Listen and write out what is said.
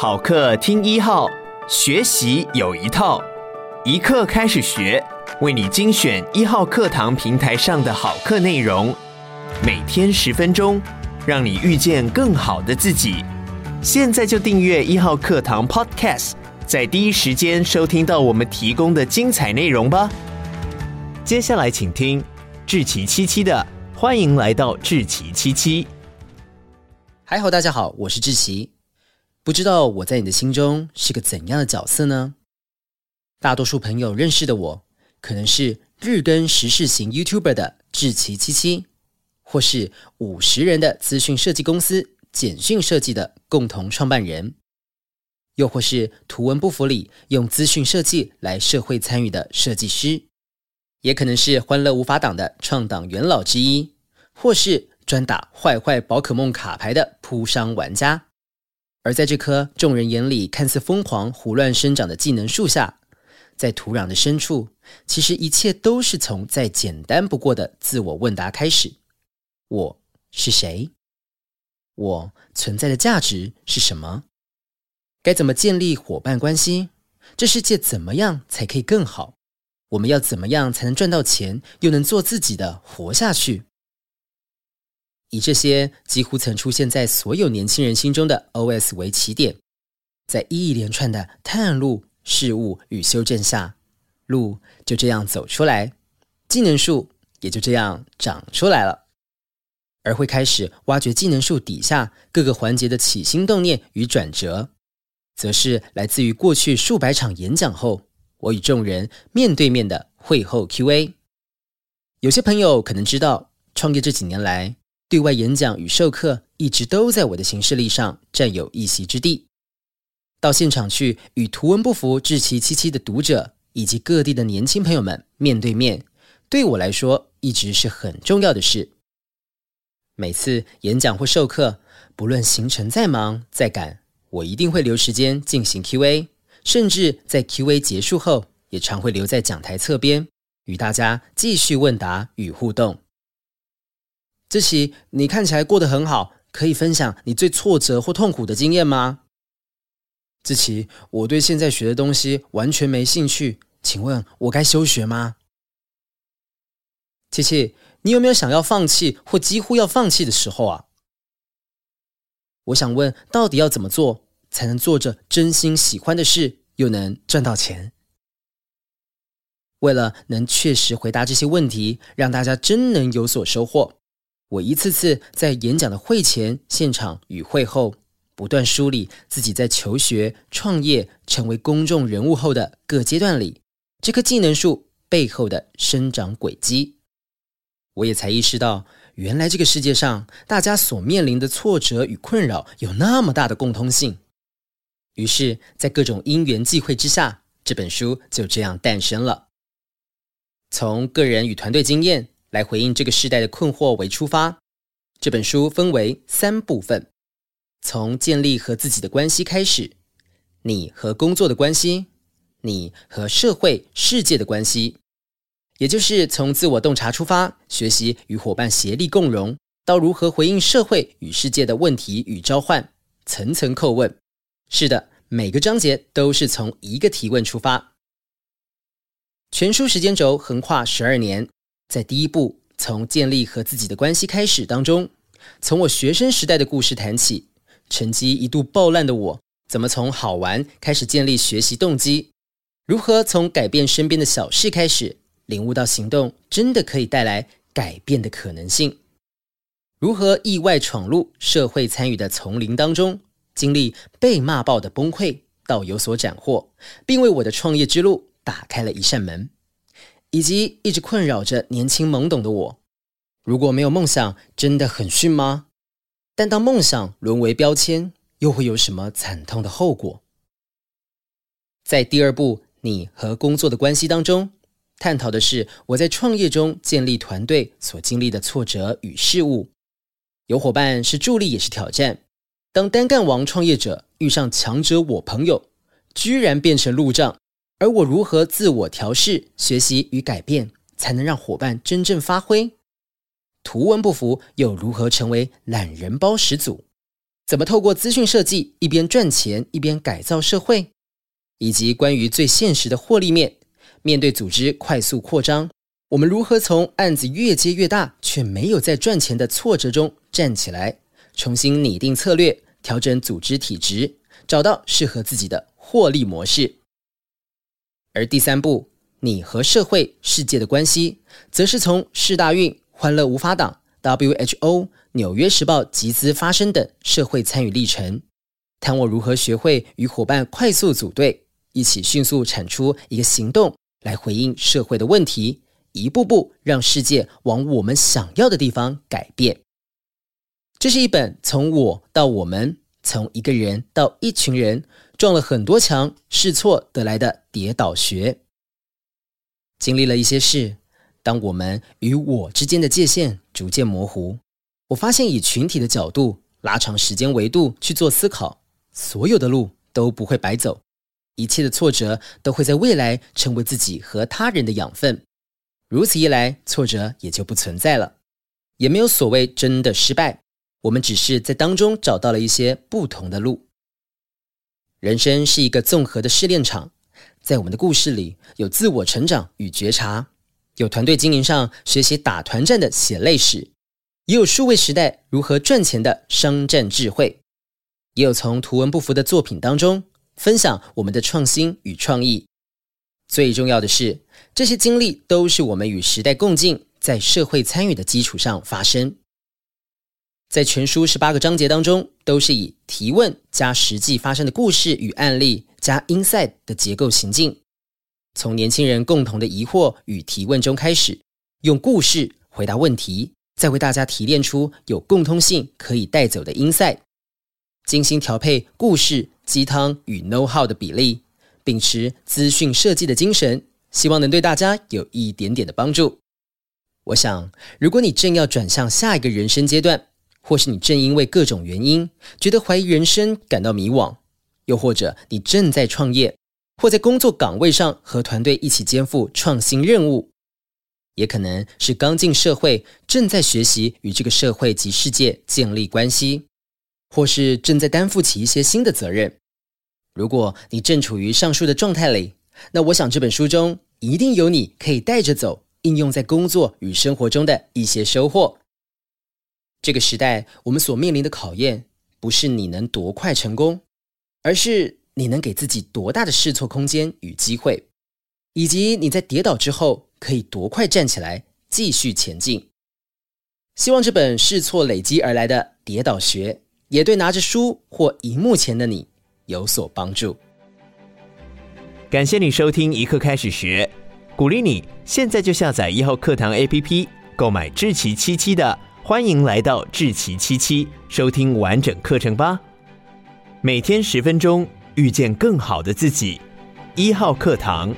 好课听一号，学习有一套，一课开始学，为你精选一号课堂平台上的好课内容，每天十分钟，让你遇见更好的自己。现在就订阅一号课堂 Podcast，在第一时间收听到我们提供的精彩内容吧。接下来请听志奇七七的，欢迎来到志奇七七。嗨好，大家好，我是志奇。不知道我在你的心中是个怎样的角色呢？大多数朋友认识的我，可能是日更时事型 YouTuber 的志奇七七，或是五十人的资讯设计公司简讯设计的共同创办人，又或是图文不符里用资讯设计来社会参与的设计师，也可能是欢乐无法挡的创党元老之一，或是专打坏坏宝可梦卡牌的扑商玩家。而在这棵众人眼里看似疯狂、胡乱生长的技能树下，在土壤的深处，其实一切都是从再简单不过的自我问答开始：我是谁？我存在的价值是什么？该怎么建立伙伴关系？这世界怎么样才可以更好？我们要怎么样才能赚到钱，又能做自己的活下去？以这些几乎曾出现在所有年轻人心中的 OS 为起点，在一连串的探路、事物与修正下，路就这样走出来，技能树也就这样长出来了。而会开始挖掘技能树底下各个环节的起心动念与转折，则是来自于过去数百场演讲后，我与众人面对面的会后 QA。有些朋友可能知道，创业这几年来，对外演讲与授课一直都在我的行事历上占有一席之地。到现场去与图文不符志祺七七的读者以及各地的年轻朋友们面对面，对我来说一直是很重要的事。每次演讲或授课，不论行程再忙再赶，我一定会留时间进行 QA，甚至在 QA 结束后，也常会留在讲台侧边，与大家继续问答与互动。志祺，你看起来过得很好，可以分享你最挫折或痛苦的经验吗？志祺，我对现在学的东西完全没兴趣，请问我该休学吗？琪琪，你有没有想要放弃或几乎要放弃的时候啊？我想问，到底要怎么做才能做着真心喜欢的事，又能赚到钱？为了能确实回答这些问题，让大家真能有所收获。我一次次在演讲的会前、现场与会后，不断梳理自己在求学、创业、成为公众人物后的各阶段里，这棵技能树背后的生长轨迹。我也才意识到，原来这个世界上大家所面临的挫折与困扰有那么大的共通性。于是，在各种因缘际会之下，这本书就这样诞生了。从个人与团队经验。来回应这个时代的困惑为出发，这本书分为三部分：从建立和自己的关系开始，你和工作的关系，你和社会世界的关系，也就是从自我洞察出发，学习与伙伴协力共荣，到如何回应社会与世界的问题与召唤，层层叩问。是的，每个章节都是从一个提问出发。全书时间轴横跨十二年。在第一步，从建立和自己的关系开始当中，从我学生时代的故事谈起，成绩一度爆烂的我，怎么从好玩开始建立学习动机？如何从改变身边的小事开始，领悟到行动真的可以带来改变的可能性？如何意外闯入社会参与的丛林当中，经历被骂爆的崩溃，到有所斩获，并为我的创业之路打开了一扇门？以及一直困扰着年轻懵懂的我，如果没有梦想，真的很逊吗？但当梦想沦为标签，又会有什么惨痛的后果？在第二部你和工作的关系当中，探讨的是我在创业中建立团队所经历的挫折与事物。有伙伴是助力，也是挑战。当单干王创业者遇上强者我朋友，居然变成路障。而我如何自我调试、学习与改变，才能让伙伴真正发挥？图文不符又如何成为懒人包始祖？怎么透过资讯设计一边赚钱一边改造社会，以及关于最现实的获利面，面对组织快速扩张，我们如何从案子越接越大却没有在赚钱的挫折中站起来，重新拟定策略，调整组织体质，找到适合自己的获利模式。而第三步，你和社会世界的关系，则是从世大运、欢乐无法挡、WHO、纽约时报集资发声等社会参与历程，谈我如何学会与伙伴快速组队，一起迅速产出一个行动来回应社会的问题。一步步让世界往我们想要的地方改变。这是一本从我到我们，从一个人到一群人，撞了很多墙、试错得来的跌倒学。经历了一些事，当我们与我之间的界限逐渐模糊，我发现以群体的角度拉长时间维度去做思考，所有的路都不会白走，一切的挫折都会在未来成为自己和他人的养分。如此一来，挫折也就不存在了，也没有所谓真的失败。我们只是在当中找到了一些不同的路。人生是一个综合的试炼场，在我们的故事里，有自我成长与觉察，有团队经营上学习打团战的血泪史，也有数位时代如何赚钱的商战智慧，也有从图文不符的作品当中分享我们的创新与创意。最重要的是，这些经历都是我们与时代共进，在社会参与的基础上发生。在全书十八个章节当中，都是以提问加实际发生的故事与案例加 insight 的结构行进。从年轻人共同的疑惑与提问中开始，用故事回答问题，再为大家提炼出有共通性可以带走的 insight。精心调配故事、鸡汤与 know how 的比例。秉持资讯设计的精神，希望能对大家有一点点的帮助。我想，如果你正要转向下一个人生阶段，或是你正因为各种原因觉得怀疑人生、感到迷惘，又或者你正在创业，或在工作岗位上和团队一起肩负创新任务，也可能是刚进社会，正在学习与这个社会及世界建立关系，或是正在担负起一些新的责任。如果你正处于上述的状态里，那我想这本书中一定有你可以带着走、应用在工作与生活中的一些收获。这个时代，我们所面临的考验，不是你能多快成功，而是你能给自己多大的试错空间与机会，以及你在跌倒之后可以多快站起来继续前进。希望这本试错累积而来的跌倒学，也对拿着书或荧幕前的你，有所帮助。感谢你收听一课开始学，鼓励你现在就下载一号课堂 APP，购买志奇七七的，欢迎来到智奇七七，收听完整课程吧。每天十分钟，遇见更好的自己。一号课堂。